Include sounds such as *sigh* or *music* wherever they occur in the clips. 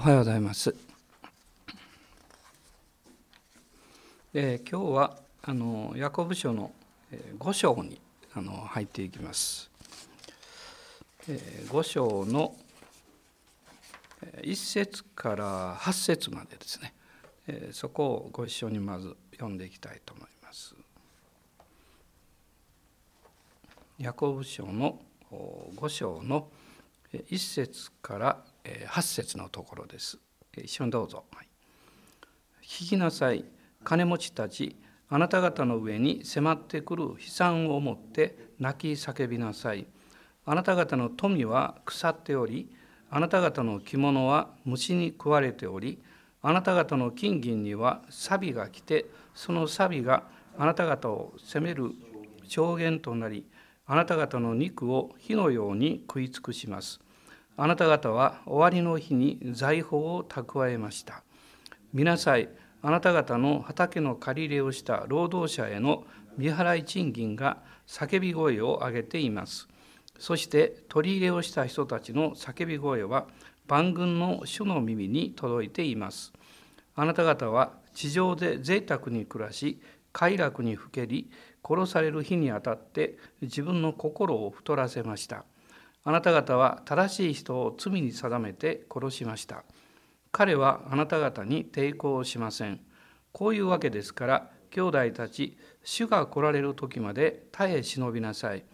おはようございます。で今日はあのヤコブ書の5章にあの入っていきます。5章の1節から8節までですねそこをご一緒にまず読んでいきたいと思います。ヤコブ書の5章の1節から8節のところです。一緒にどうぞ。聞きなさい。金持ちたち、あなた方の上に迫ってくる悲惨をもって泣き叫びなさい。あなた方の富は腐っており、あなた方の着物は虫に食われており、あなた方の金銀には錆が来て、その錆があなた方を責める証言となり、あなた方の肉を火のように食い尽くします。あなた方は終わりの日に財宝を蓄えました。見なさい、あなた方の畑の借り入れをした労働者への未払い賃金が叫び声を上げています。そして取り入れをした人たちの叫び声は万軍の主の耳に届いています。あなた方は地上で贅沢に暮らし、快楽にふけり、殺される日にあたって自分の心を太らせました。あなた方は正しい人を罪に定めて殺しました。彼はあなた方に抵抗しません。こういうわけですから、兄弟たち、主が来られる時まで耐え忍びなさい。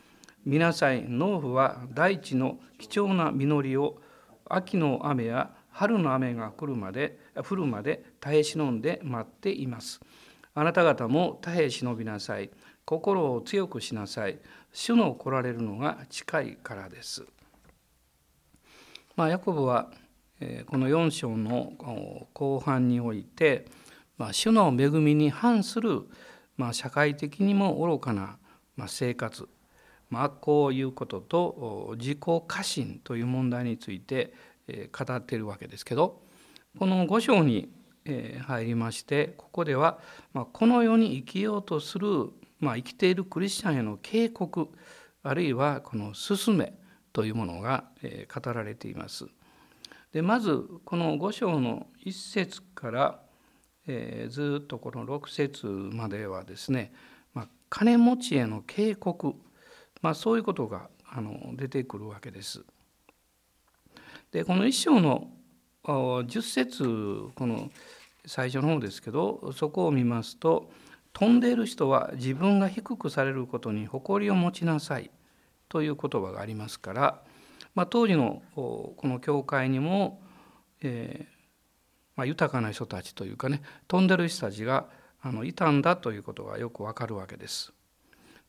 見なさい、農夫は大地の貴重な実りを秋の雨や春の雨が来るまで降るまで耐え忍んで待っています。あなた方も耐え忍びなさい。心を強くしなさい。主の来られるのが近いからです。まあ、ヤコブはこの4章の後半において、まあ、主の恵みに反する、まあ、社会的にも愚かな生活、まあ、悪行を言うことと自己過信という問題について語っているわけですけどこの5章に入りましてここではこの世に生きようとするまあ、生きているクリスチャンへの警告あるいはこの勧めというものが語られています。でまずこの5章の1節から、えー、ずっとこの6節まではですね、まあ、金持ちへの警告、まあ、そういうことがあの出てくるわけです。でこの1章の10節この最初の方ですけどそこを見ますと「飛んでいる人は自分が低くされることに誇りを持ちなさいという言葉がありますから、まあ、当時のこの教会にも、えー、まあ、豊かな人たちというかね飛んでる人たちがあのいたんだということがよくわかるわけです。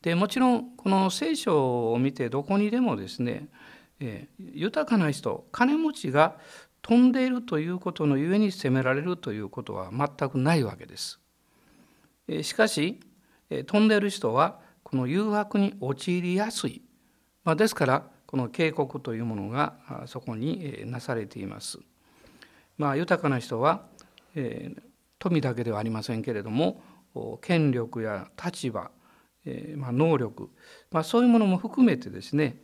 でもちろんこの聖書を見てどこにでもですね、えー、豊かな人金持ちが飛んでいるということのゆえに責められるということは全くないわけです。しかし飛んでる人はこの誘惑に陥りやすい、まあ、ですからこの警告というものがそこになされています。まあ、豊かな人は、えー、富だけではありませんけれども権力や立場、えーまあ、能力、まあ、そういうものも含めてですね、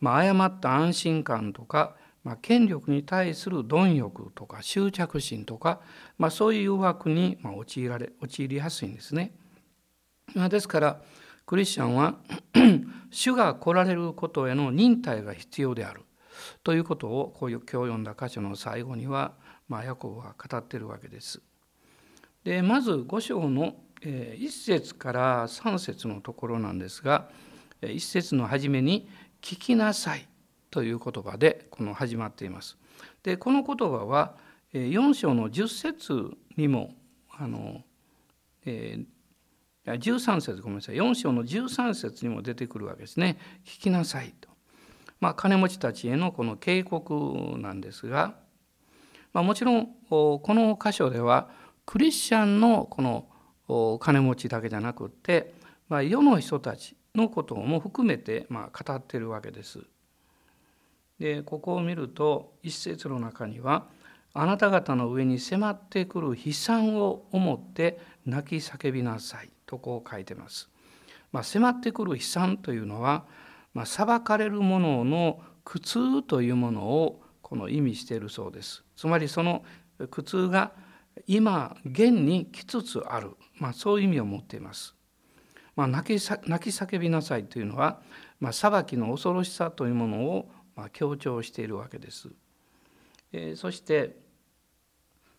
まあ、誤った安心感とかまあ、権力に対する貪欲とか執着心とか、まあ、そういう誘惑に陥られ陥りやすいんですね。まあ、ですからクリスチャンは *clears throat* 主が来られることへの忍耐が必要であるということをこういう今日読んだ箇所の最後には、まあ、ヤコブは語っているわけです。でまず5章の1節から3節のところなんですが1節の初めに「聞きなさい」という言葉でこの始まっています。でこの言葉は4章の10節にもあの、えー、13節ごめんなさい4章の13節にも出てくるわけですね。聞きなさいと。まあ、金持ちたちへのこの警告なんですが、まあ、もちろんこの箇所ではクリスチャンのこの金持ちだけじゃなくって、まあ、世の人たちのことも含めてまあ語ってるわけです。でここを見ると一節の中には「あなた方の上に迫ってくる悲惨を思って泣き叫びなさい」とこう書いてます。まあ、迫ってくる悲惨というのは、まあ、裁かれるものの苦痛というものをこの意味しているそうです。つまりその苦痛が今現に来つつある、まあ、そういう意味を持っています。まあ、泣き泣き叫びなさいというのは、まあ、裁きの恐ろしさというものをまあ強調しているわけです。えー、そして、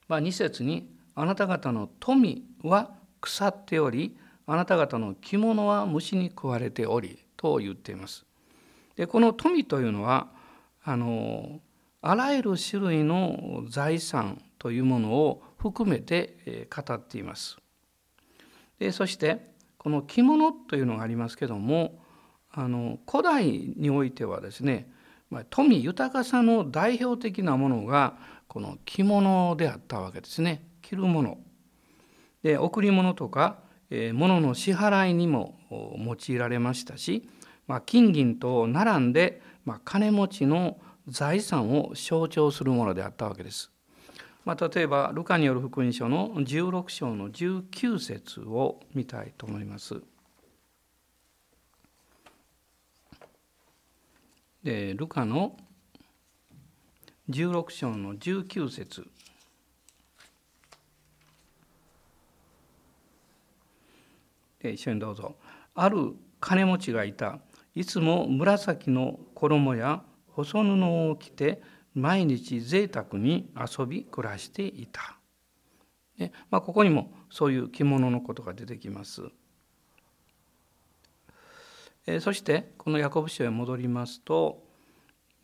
まあ、2節に「あなた方の富は腐っておりあなた方の着物は虫に食われており」と言っています。でこの富というのはあのあらゆる種類の財産というものを含めて語っています。でそしてこの着物というのがありますけどもあの古代においてはですね富豊かさの代表的なものがこの着物であったわけですね着るもの。で贈り物とか、えー、物の支払いにも用いられましたし、まあ、金銀と並んで、まあ、金持ちの財産を象徴するものであったわけです。まあ、例えばルカによる福音書の16章の19節を見たいと思います。でルカの16章の19節一緒にどうぞ。ある金持ちがいた。いつも紫の衣や細布を着て毎日贅沢に遊び暮らしていた。でまあ、ここにもそういう着物のことが出てきます。えそしてこのヤコブ書へ戻りますと、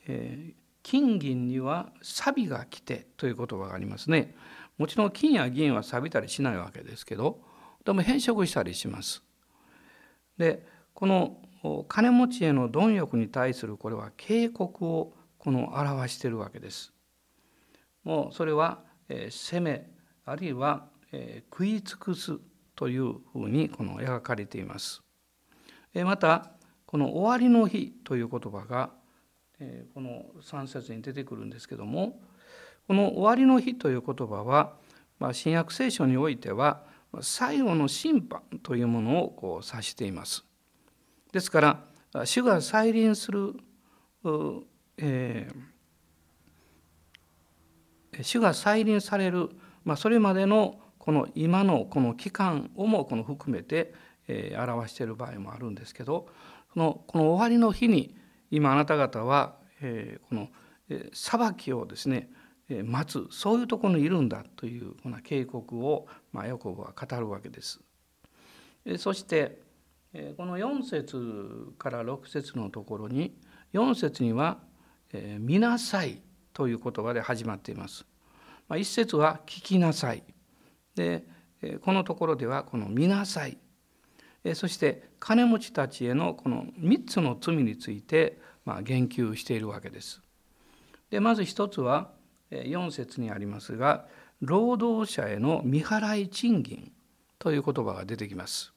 え、金銀には錆が来てという言葉がありますね。もちろん金や銀は錆びたりしないわけですけどでも変色したりします。でこの金持ちへの貪欲に対するこれは警告をこの表しているわけです。もうそれは、え攻めあるいは、え食い尽くすというふうにこの描かれています。またこの「終わりの日」という言葉が、この3節に出てくるんですけどもこの「終わりの日」という言葉は、新約聖書においては最後の審判というものをこう指しています。ですから主が再臨するえー、主が再臨される、まあ、それまでのこの今のこの期間をもこの含めて、え、表している場合もあるんですけどそのこの終わりの日に今あなた方は、え、この、え、裁きをですね待つそういうところにいるんだというこの警告を、まあ、ヤコブは語るわけです。そしてこの4節から6節のところに4節にはえ、見なさいという言葉で始まっています。まあ、一節は聞きなさい。で、このところではこの見なさい。そして金持ちたちへのこの3つの罪についてまあ言及しているわけです。でまず一つは4節にありますが労働者への未払い賃金という言葉が出てきます。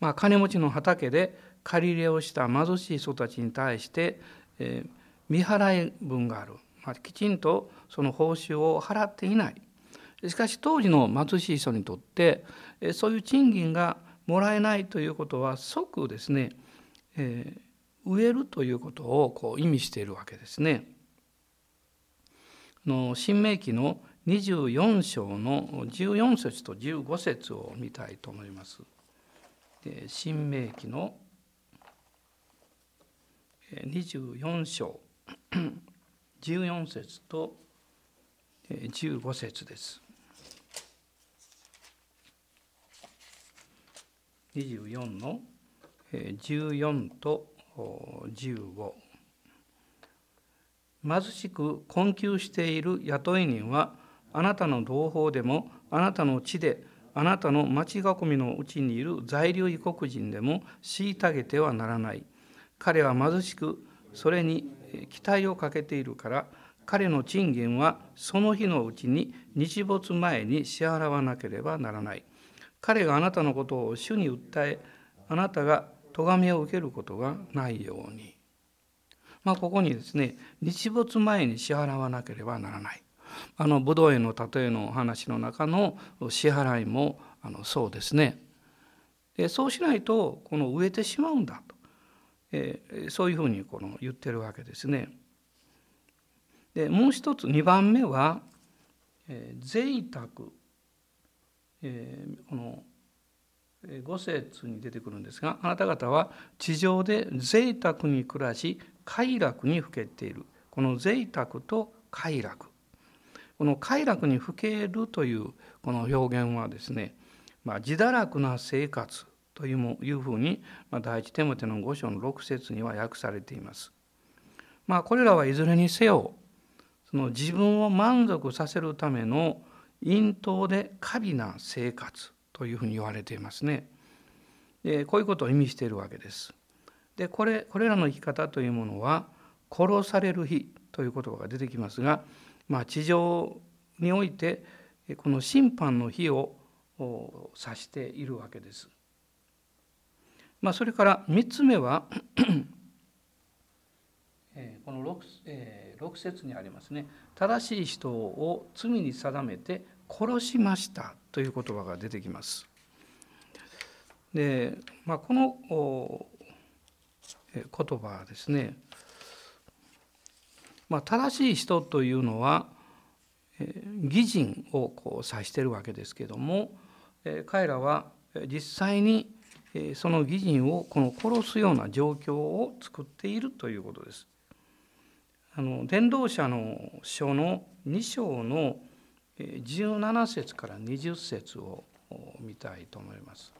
まあ、金持ちの畑で借り入れをした貧しい人たちに対して、えー未払い分がある、まあ、きちんとその報酬を払っていないしかし当時の貧しい人にとってそういう賃金がもらえないということは即ですね、えー、植えるということをこう意味しているわけですね。の新明記の24章の14節と15節を見たいと思います。新明記の24章14節と15節です。24の14と15貧しく困窮している雇い人はあなたの同胞でもあなたの地であなたの町囲みのうちにいる在留異国人でも虐げてはならない彼は貧しくそれに期待をかけているから彼の賃金はその日のうちに日没前に支払わなければならない。彼があなたのことを主に訴えあなたが咎めを受けることがないように。まあ、ここにですね日没前に支払わなければならない。あの武道への例えのお話の中の支払いもあのそうですね。でそうしないとこの植えてしまうんだと。えー、そういうふうにこの言ってるわけですね。でもう一つ2番目は、えー、贅沢、えー、この五節に出てくるんですがあなた方は地上で贅沢に暮らし快楽にふけているこの贅沢と快楽この快楽にふけるというこの表現はですね、まあ、自堕落な生活というもいうふうに、まあ、第一手モての五章の六節には訳されています。まあ、これらはいずれにせよその自分を満足させるための陰頭で過敏な生活というふうに言われていますね。でこういうことを意味しているわけです。でこれこれらの生き方というものは殺される日という言葉が出てきますが、まあ、地上においてこの審判の日を指しているわけです。まあ、それから3つ目は *clears throat* この 6, え6節にありますね正しい人を罪に定めて殺しましたという言葉が出てきます。で、まあ、この言葉はですね、まあ、正しい人というのは義人をこう指しているわけですけども彼らは実際にその義人をこの殺すような状況を作っているということです。あの伝道者の書の2章の17節から20節を見たいと思います。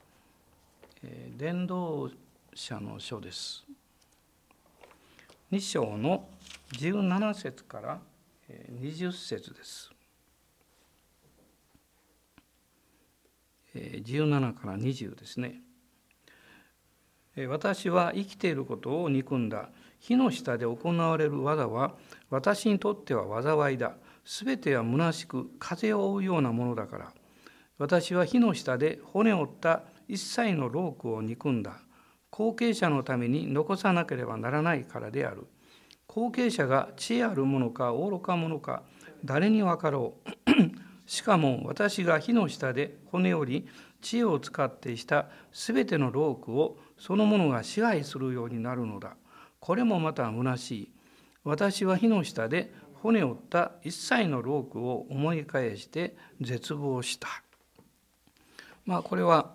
伝道者の書です。2章の17節から20節です。17から20ですね。私は生きていることを憎んだ。火の下で行われる技は私にとっては災いだ。すべては虚しく風を追うようなものだから。私は火の下で骨を折った一切のロークを憎んだ。後継者のために残さなければならないからである。後継者が知恵あるものか愚か者か誰に分かろう。*clears throat* しかも私が火の下で骨折り知恵を使ってしたすべてのロークをそのものが支配するようになるのだ。これもまた虚しい。私は火の下で骨を折った一切のロークを思い返して絶望した。まあこれは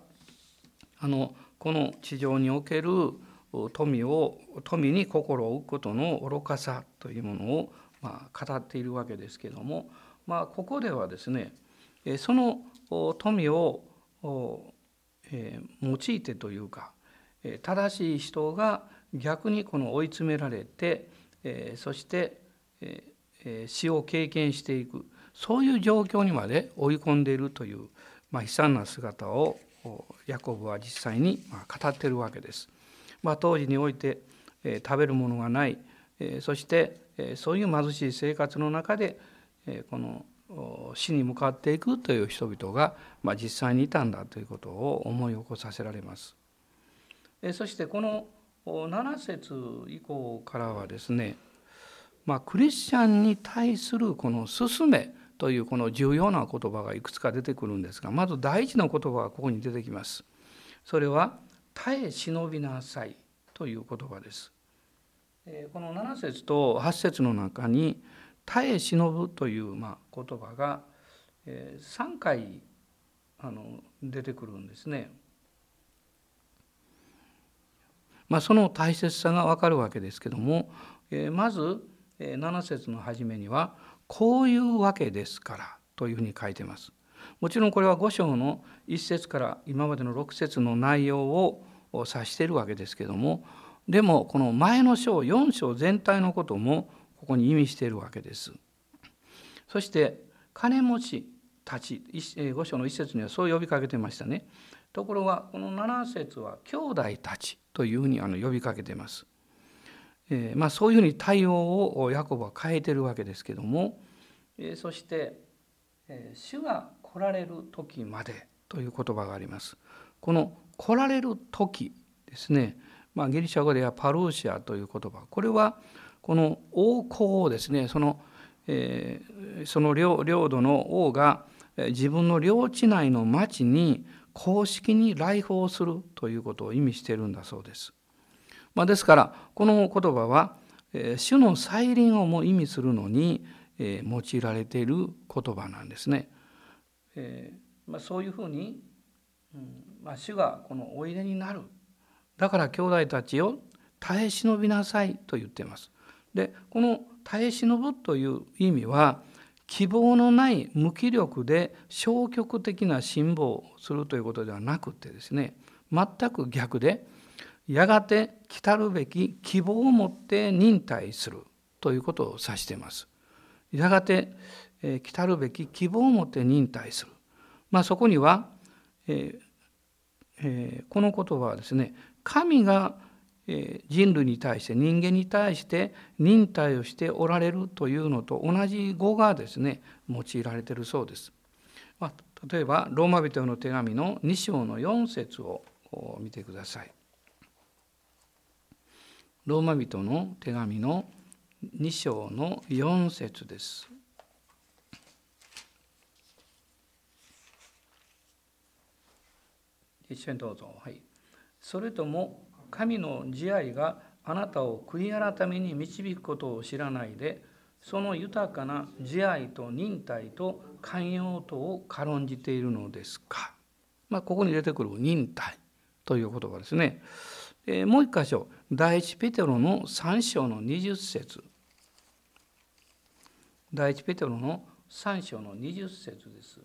あのこの地上における富を富に心を置くことの愚かさというものをまあ語っているわけですけども、まあ、ここではですねその富を用いてというか正しい人が逆にこの追い詰められてそして死を経験していくそういう状況にまで追い込んでいるという、まあ、悲惨な姿をヤコブは実際に語っているわけです。まあ、当時において食べるものがないそしてそういう貧しい生活の中でこの死に向かっていくという人々が、まあ、実際にいたんだということを思い起こさせられます。そしてこの7節以降からはですね、まあ、クリスチャンに対するこの「勧め」というこの重要な言葉がいくつか出てくるんですがまず第一の言葉がここに出てきます。それは「耐え忍びなさい」という言葉です。この7節と8節の中に「耐え忍ぶ」というまあ言葉が3回あの出てくるんですね。まあ、その大切さが分かるわけですけども、えまず7節の初めには「こういうわけですから」というふうに書いてます。もちろんこれは5章の1節から今までの6節の内容を指しているわけですけどもでもこの前の章4章全体のこともここに意味しているわけです。そして金持ちたち5章の1節にはそう呼びかけてましたね。ところがこの7節は兄弟たちというふうにあの呼びかけています。えー、まあ、そういうふうに対応をヤコブは変えてるわけですけども、えー、そして、えー、主が来られる時までという言葉があります。この来られる時ですね、まあ、ギリシャ語ではパルーシアという言葉これはこの王侯をですねその,、えー、その領土の王が自分の領地内の町に公式に来訪するということを意味しているんだそうです。まあ、ですからこの言葉は主の再臨をも意味するのに用いられている言葉なんですね。えーまあ、そういうふうに、うんまあ、主がこのおいでになるだから兄弟たちを耐え忍びなさいと言っています。でこの耐え忍ぶという意味は希望のない無気力で消極的な辛抱をするということではなくてですね全く逆でやがて来たるべき希望を持って忍耐するということを指しています。やがて、えー、来たるべき希望を持って忍耐する。まあ、そこには、えーえー、この言葉はですね神が人類に対して人間に対して忍耐をしておられるというのと同じ語がですね用いられているそうです。まあ、例えばローマ人の手紙の2章の4節を見てください。ローマ人の手紙の2章の4節です。一緒にどうぞ。はい。それとも神の慈愛があなたを悔い改めに導くことを知らないでその豊かな慈愛と忍耐と寛容とを軽んじているのですか。まあ、ここに出てくる忍耐という言葉ですね。えー、もう一箇所第一ペテロの3章の20節第一ペテロの3章の20節です。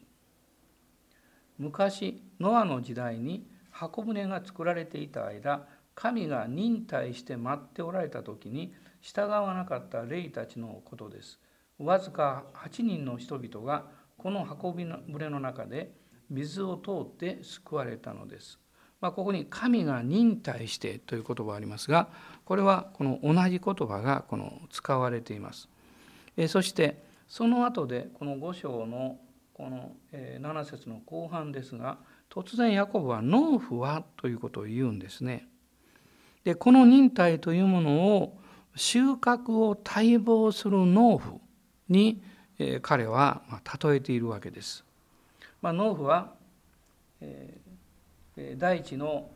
昔ノアの時代に箱舟が作られていた間神が忍耐して待っておられた時に従わなかった霊たちのことです。わずか8人の人々がこの運び船の中で水を通って救われたのです。まあ、ここに「神が忍耐して」という言葉がありますがこれはこの同じ言葉がこの使われています。えそしてその後でこの5章のこの7節の後半ですが突然ヤコブは「農夫は」ということを言うんですね。でこの忍耐というものを収穫を待望する農夫に彼は例えているわけです。まあ、農夫は大地の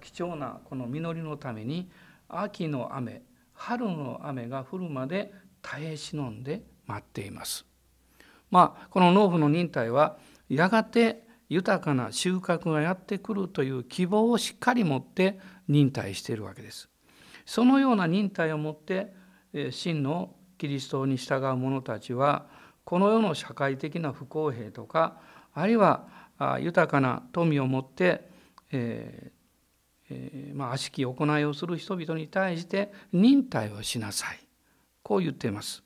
貴重なこの実りのために秋の雨春の雨が降るまで耐え忍んで待っています。まあ、この農夫の忍耐はやがて豊かな収穫がやってくるという希望をしっかり持って忍耐しているわけです。そのような忍耐を持って真のキリストに従う者たちはこの世の社会的な不公平とかあるいは豊かな富を持って、えーえー、まあ、悪しき行いをする人々に対して忍耐をしなさいこう言っています。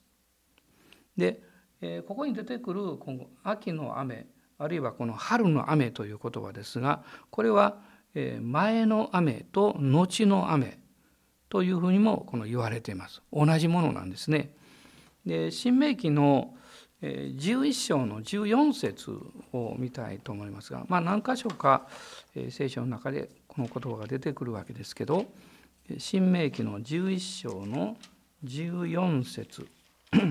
で、えー、ここに出てくる今後秋の雨あるいはこの春の雨という言葉ですがこれは前の雨と後の雨というふうにもこの言われています。同じものなんですね。で新明記の11章の14節を見たいと思いますが、まあ、何箇所か聖書の中でこの言葉が出てくるわけですけど新明記の11章の14節。*coughs*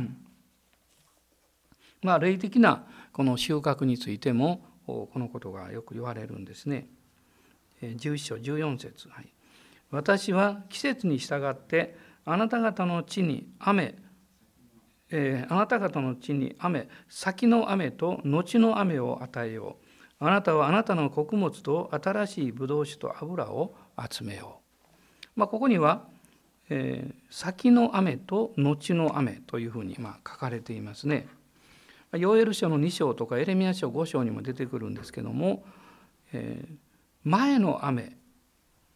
まあ霊的なこの収穫についてもこのことがよく言われるんですね。11章14節、はい、私は季節に従ってあなた方の地に雨、えー、あなた方の地に雨先の雨と後の雨を与えようあなたはあなたの穀物と新しいブドウ酒と油を集めよう、まあ、ここには、えー、先の雨と後の雨というふうにま書かれていますね。ヨエル書の2章とかエレミア書5章にも出てくるんですけども、えー、前の雨、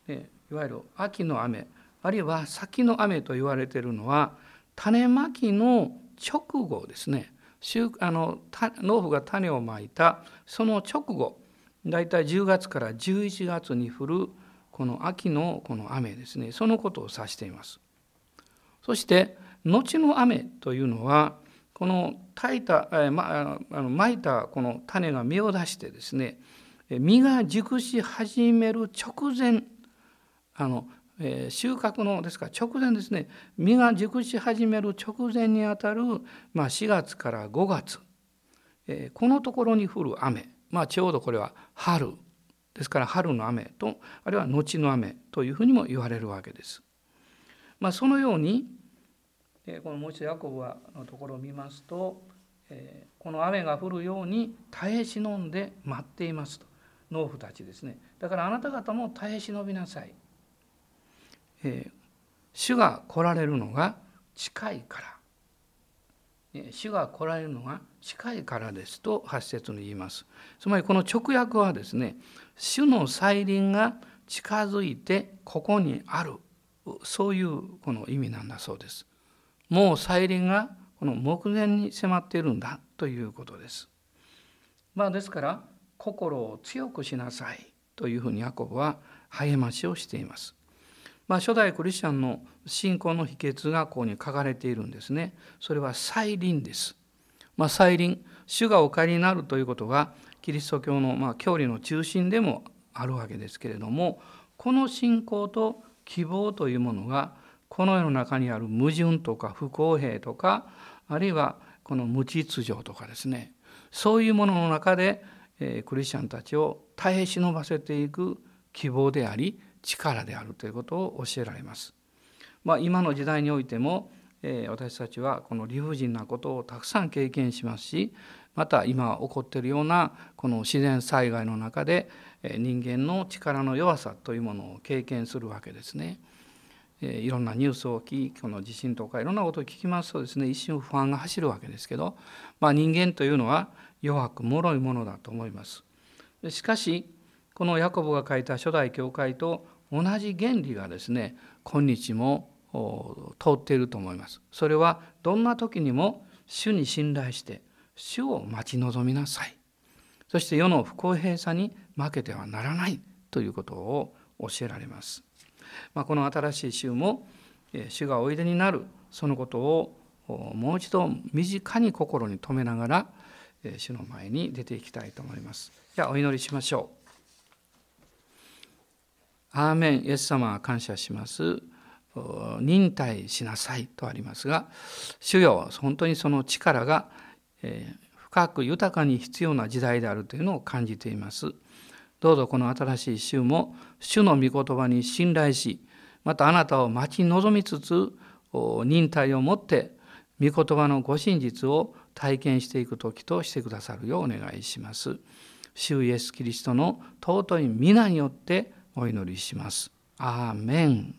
ね、いわゆる秋の雨あるいは先の雨と言われているのは種まきの直後ですねあの農夫が種をまいたその直後大体10月から11月に降るこの秋のこの雨ですねそのことを指しています。そして後の雨というのはこの炊いた、えま、あのまいたこの種が芽を出してですね実が熟し始める直前あの、え、収穫のですから直前ですね実が熟し始める直前にあたる、まあ、4月から5月、えー、このところに降る雨、まあ、ちょうどこれは春ですから春の雨とあるいは後の雨というふうにも言われるわけです。まあ、そのようにえこのもう一度ヤコブはのところを見ますとえこの雨が降るように耐え忍んで待っていますと農夫たちですねだからあなた方も耐え忍びなさい、えー、主が来られるのが近いから。え主が来られるのが近いからですと8節に言います。つまりこの直訳はですね主の再臨が近づいてここにある。そういうこの意味なんだそうです。もう再臨がこの目前に迫っているんだということです。まあですから心を強くしなさいというふうにヤコブは励ましをしています。まあ、初代クリスチャンの信仰の秘訣がここに書かれているんですね。それは再臨です。まあ、再臨、主がお帰りになるということがキリスト教のまあ教理の中心でもあるわけですけれどもこの信仰と希望というものがこの世の中にある矛盾とか不公平とかあるいはこの無秩序とかですねそういうものの中でクリスチャンたちを耐え忍ばせていく希望であり力であるということを教えられます。まあ、今の時代においても、えー、私たちはこの理不尽なことをたくさん経験しますしまた今起こっているようなこの自然災害の中で人間の力の弱さというものを経験するわけですね。いろんなニュースを聞きこの地震とかいろんなことを聞きますとですね一瞬不安が走るわけですけど、まあ、人間というのは弱く脆いものだと思います。しかしこのヤコブが書いた初代教会と同じ原理がですね今日も通っていると思います。それはどんな時にも主に信頼して主を待ち望みなさい。そして世の不公平さに負けてはならないということを教えられます。まあ、この新しい週も主がおいでになるそのことをもう一度身近に心に留めながら主の前に出ていきたいと思います。じゃあお祈りしましょう。アーメン、イエス様は感謝します。忍耐しなさいとありますが、主よ、本当にその力が、え深く豊かに必要な時代であるというのを感じています。どうぞこの新しい週も、主の御言葉に信頼し、またあなたを待ち望みつつ、忍耐をもって、御言葉のご真実を体験していく時としてくださるようお願いします。主イエス・キリストの尊い皆によってお祈りします。アーメン